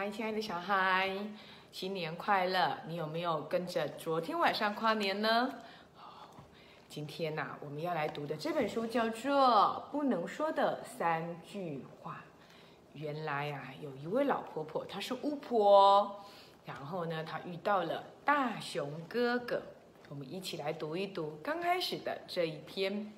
嗨，亲爱的小孩，新年快乐！你有没有跟着昨天晚上跨年呢？今天呐、我们要来读的这本书叫做《不能说的三句话》。原来啊，有一位老婆婆，她是巫婆，然后呢，她遇到了大熊哥哥。我们一起来读一读刚开始的这一篇。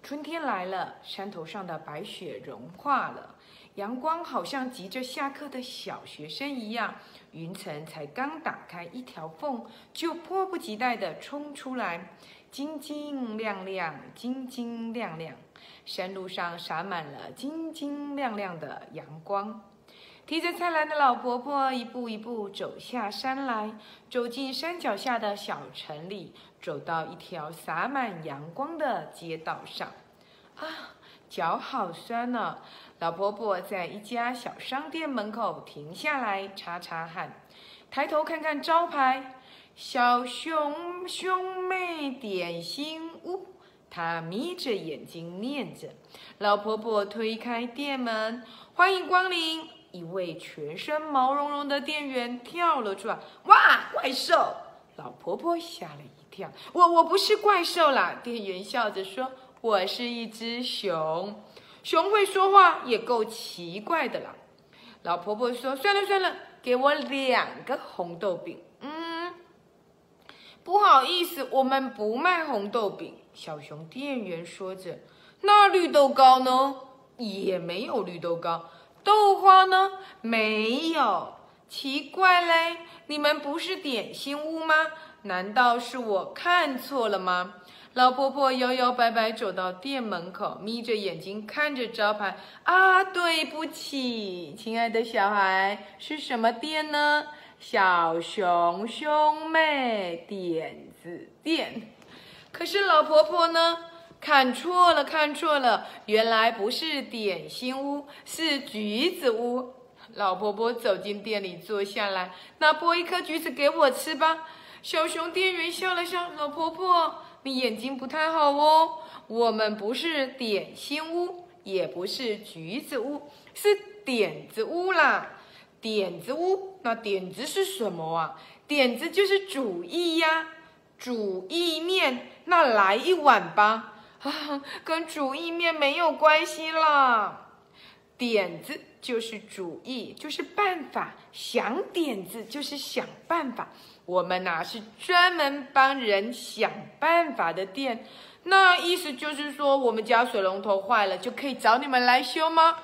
春天来了，山头上的白雪融化了，阳光好像急着下课的小学生一样，云层才刚打开一条缝，就迫不及待地冲出来，晶晶亮亮，晶晶亮亮。山路上洒满了晶晶亮亮的阳光。提着菜篮的老婆婆一步一步走下山来，走进山脚下的小城里，走到一条洒满阳光的街道上。啊，脚好酸呢、老婆婆在一家小商店门口停下来擦擦汗，抬头看看招牌“小熊兄妹点心屋”，她眯着眼睛念着。老婆婆推开店门，欢迎光临。一位全身毛茸茸的店员跳了出来，哇，怪兽！老婆婆吓了一跳，我我不是怪兽啦。店员笑着说，我是一只熊，熊会说话也够奇怪的啦。老婆婆说，算了算了，给我两个红豆饼。嗯，不好意思，我们不卖红豆饼。小熊店员说着，那绿豆糕呢？也没有绿豆糕。豆花呢？没有。奇怪嘞，你们不是点心屋吗？难道是我看错了吗？老婆婆摇摇摆摆走到店门口，眯着眼睛看着招牌。啊，对不起，亲爱的小孩，是什么店呢？小熊兄妹点子店。可是老婆婆呢？看错了，看错了，原来不是点心屋，是橘子屋。老婆婆走进店里，坐下来，那剥一颗橘子给我吃吧。小熊店员笑了笑，老婆婆，你眼睛不太好哦。我们不是点心屋，也不是橘子屋，是点子屋啦。点子屋，那点子是什么啊？点子就是主意呀，煮意面，那来一碗吧。啊，跟煮意面没有关系啦。点子就是主意，就是办法。想点子就是想办法。我们呐、是专门帮人想办法的店。那意思就是说，我们家水龙头坏了，就可以找你们来修吗？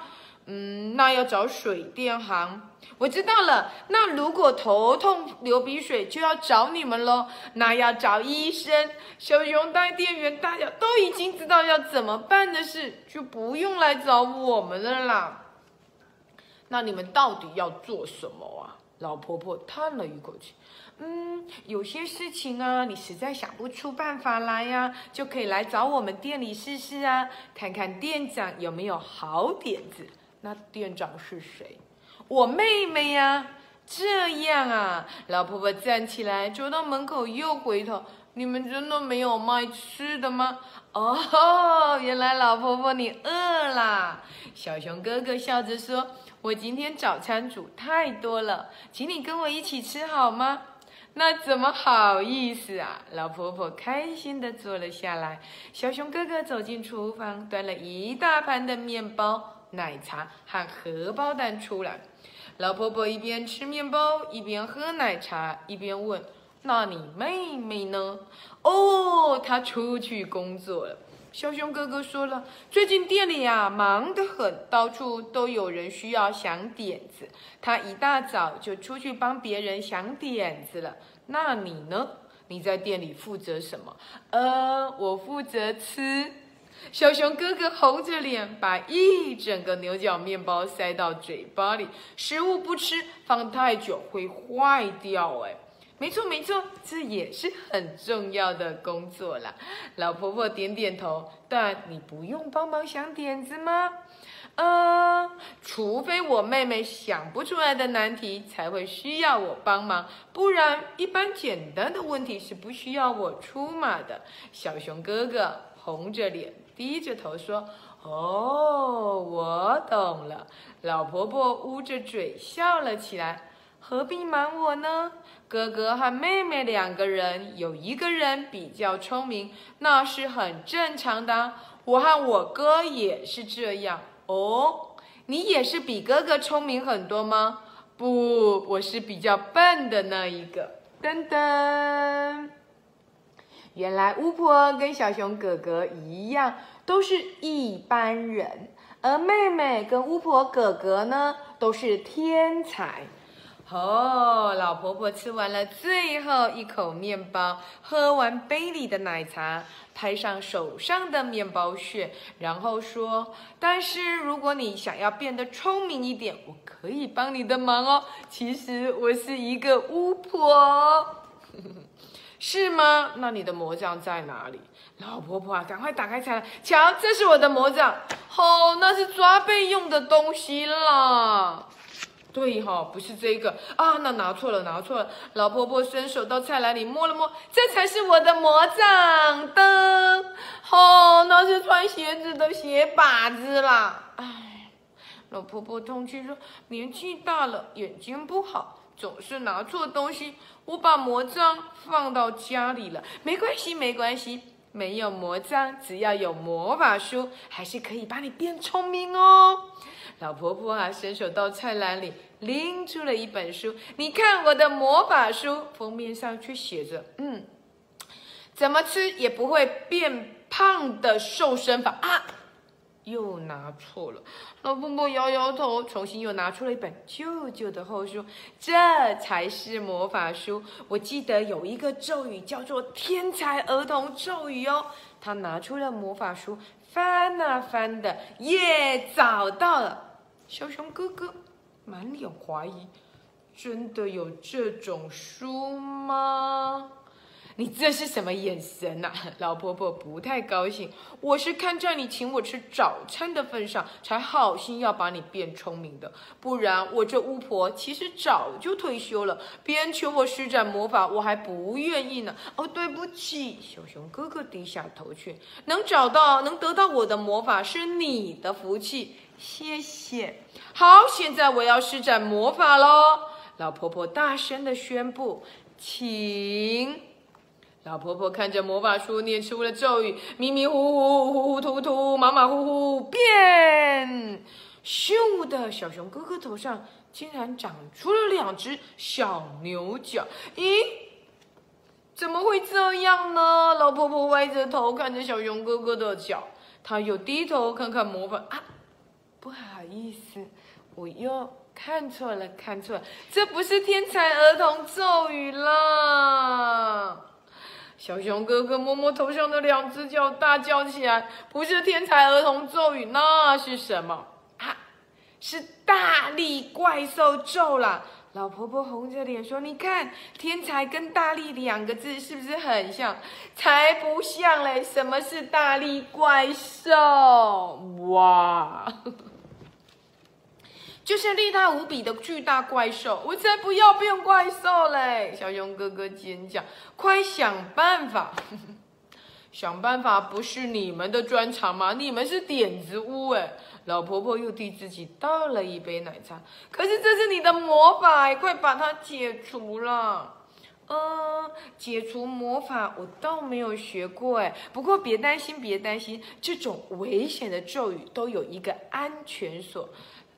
嗯，那要找水电行。我知道了，那如果头痛流鼻水就要找你们喽。那要找医生。小熊带店员大家都已经知道要怎么办的事，就不用来找我们了啦。那你们到底要做什么啊？老婆婆叹了一口气，嗯，有些事情啊，你实在想不出办法来呀、就可以来找我们店里试试啊，看看店长有没有好点子。那店长是谁？我妹妹呀。这样啊，老婆婆站起来，走到门口，又回头。你们真的没有卖吃的吗？哦，原来老婆婆你饿啦。小熊哥哥笑着说：“我今天早餐煮太多了，请你跟我一起吃好吗？”那怎么好意思啊！老婆婆开心的坐了下来。小熊哥哥走进厨房，端了一大盘的面包、奶茶和荷包蛋出来。老婆婆一边吃面包，一边喝奶茶，一边问：“那你妹妹呢？”哦，她出去工作了。小熊哥哥说了，最近店里呀、忙得很，到处都有人需要想点子。他一大早就出去帮别人想点子了。那你呢？你在店里负责什么？呃，我负责吃。小熊哥哥红着脸，把一整个牛角面包塞到嘴巴里。食物不吃，放太久会坏掉。哎，没错没错，这也是很重要的工作啦。老婆婆点点头，但你不用帮忙想点子吗？呃，除非我妹妹想不出来的难题才会需要我帮忙，不然一般简单的问题是不需要我出马的。小熊哥哥红着脸，低着头说：“哦，我懂了。老婆婆捂着嘴笑了起来。何必瞒我呢？哥哥和妹妹两个人，有一个人比较聪明，那是很正常的。我和我哥也是这样。哦，你也是比哥哥聪明很多吗？不，我是比较笨的那一个。噔噔，原来巫婆跟小熊哥哥一样，都是一般人，而妹妹跟巫婆哥哥呢，都是天才。哦，老婆婆吃完了最后一口面包，喝完杯里的奶茶，拍上手上的面包屑，然后说：“但是如果你想要变得聪明一点，我可以帮你的忙哦。其实我是一个巫婆，是吗？那你的魔杖在哪里？”老婆婆啊，赶快打开起来，瞧，这是我的魔杖。哦，那是抓背用的东西啦。对哈，不是这个啊，那拿错了，拿错了。老婆婆伸手到菜篮里摸了摸，这才是我的魔杖的。哦，那是穿鞋子的鞋把子啦。哎，老婆婆痛气说，年纪大了，眼睛不好，总是拿错东西。我把魔杖放到家里了，没关系，没关系，没有魔杖，只要有魔法书，还是可以把你变聪明哦。老婆婆啊，伸手到菜篮里拎出了一本书。你看我的魔法书，封面上却写着：“嗯，怎么吃也不会变胖的瘦身法啊！”又拿错了。老婆婆摇摇头，重新又拿出了一本旧旧的厚书。这才是魔法书。我记得有一个咒语叫做“天才儿童咒语”哦。她拿出了魔法书，翻啊翻的，耶，找到了。小熊哥哥满脸怀疑：“真的有这种书吗？你这是什么眼神呐？”老婆婆不太高兴：“我是看在你请我吃早餐的份上，才好心要把你变聪明的。不然我这巫婆其实早就退休了。别人求我施展魔法，我还不愿意呢。”哦，对不起，小熊哥哥低下头去。能找到、能得到我的魔法是你的福气。谢谢。好，现在我要施展魔法喽！老婆婆大声的宣布：“请！”老婆婆看着魔法书，念出了咒语：迷迷糊糊、糊糊涂涂、马马虎虎，变！咻的小熊哥哥头上竟然长出了两只小牛角。咦，怎么会这样呢？老婆婆歪着头看着小熊哥哥的脚，她又低头看看魔法啊。不好意思，我又看错了，看错了，这不是天才儿童咒语啦！小熊哥哥摸摸头上的两只脚，大叫起来：“不是天才儿童咒语，那是什么？啊，是大力怪兽咒啦！”老婆婆红着脸说：“你看，天才跟大力两个字是不是很像？才不像嘞！什么是大力怪兽？哇！”就是力大无比的巨大怪兽，我才不要变怪兽嘞！小熊哥哥尖叫：“快想办法！想办法不是你们的专长吗？你们是点子屋哎！”老婆婆又替自己倒了一杯奶茶。可是这是你的魔法，快把它解除了。嗯，解除魔法我倒没有学过哎。不过别担心，别担心，这种危险的咒语都有一个安全锁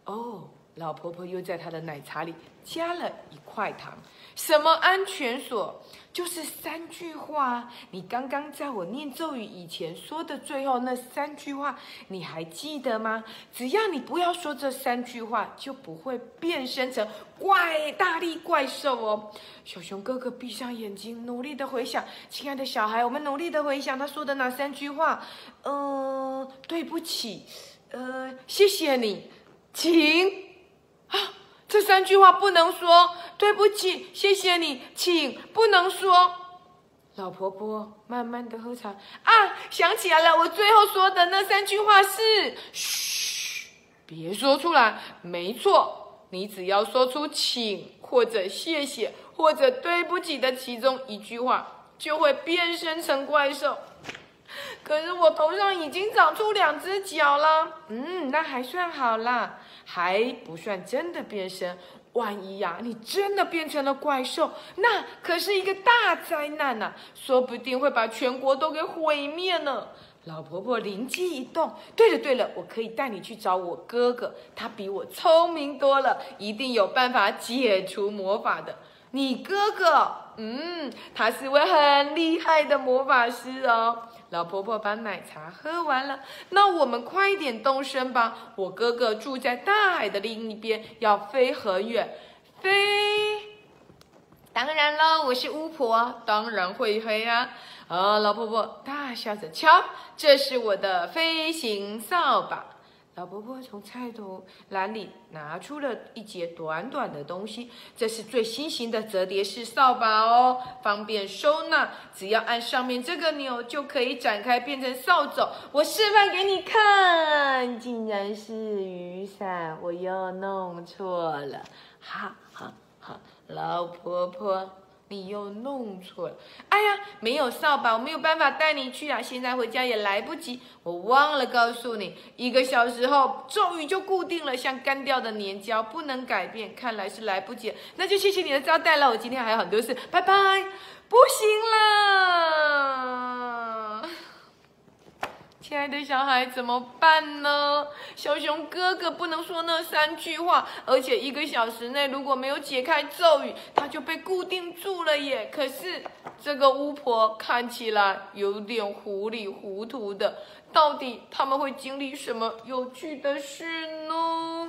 哦。老婆婆又在她的奶茶里加了一块糖。什么安全锁？就是三句话。你刚刚在我念咒语以前说的最后那三句话，你还记得吗？只要你不要说这三句话，就不会变身成怪大力怪兽哦。小熊哥哥闭上眼睛，努力的回想。亲爱的小孩，我们努力的回想他说的哪三句话？嗯，对不起，呃，谢谢你，请。啊，这三句话不能说。对不起，谢谢你，请不能说。老婆婆慢慢的喝茶。啊，想起来了，我最后说的那三句话是：嘘，别说出来。没错，你只要说出请或者谢谢或者对不起的其中一句话，就会变身成怪兽。可是我头上已经长出两只脚了。嗯，那还算好啦，还不算真的变身。万一呀，你真的变成了怪兽，那可是一个大灾难呐，说不定会把全国都给毁灭呢。老婆婆灵机一动，对了对了，我可以带你去找我哥哥，他比我聪明多了，一定有办法解除魔法的。你哥哥，嗯，他是位很厉害的魔法师哦。老婆婆把奶茶喝完了，那我们快点动身吧。我哥哥住在大海的另一边，要飞很远，飞。当然了，我是巫婆，当然会飞啊。啊，老婆婆大笑着，瞧，这是我的飞行扫把。老婆婆从菜头篮里拿出了一截短短的东西，这是最新型的折叠式扫把哦，方便收纳。只要按上面这个钮，就可以展开变成扫帚。我示范给你看，竟然是雨伞，我又弄错了，哈哈哈，老婆婆。你又弄错了！哎呀，没有扫把，我没有办法带你去啊！现在回家也来不及，我忘了告诉你，一个小时后咒语就固定了，像干掉的粘胶，不能改变。看来是来不及，那就谢谢你的招待了。我今天还有很多事，拜拜！不行了。亲爱的小孩怎么办呢？小熊哥哥不能说那三句话，而且一个小时内如果没有解开咒语，他就被固定住了耶。可是这个巫婆看起来有点糊里糊涂的，到底他们会经历什么有趣的事呢？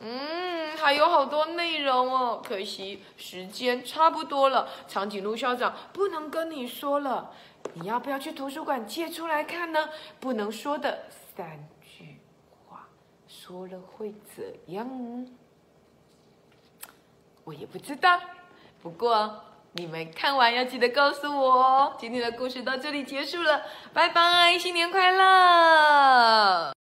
嗯，还有好多内容哦，可惜时间差不多了，长颈鹿校长不能跟你说了。你要不要去图书馆借出来看呢？不能说的三句话，说了会怎样？我也不知道。不过你们看完要记得告诉我哦。今天的故事到这里结束了，拜拜，新年快乐！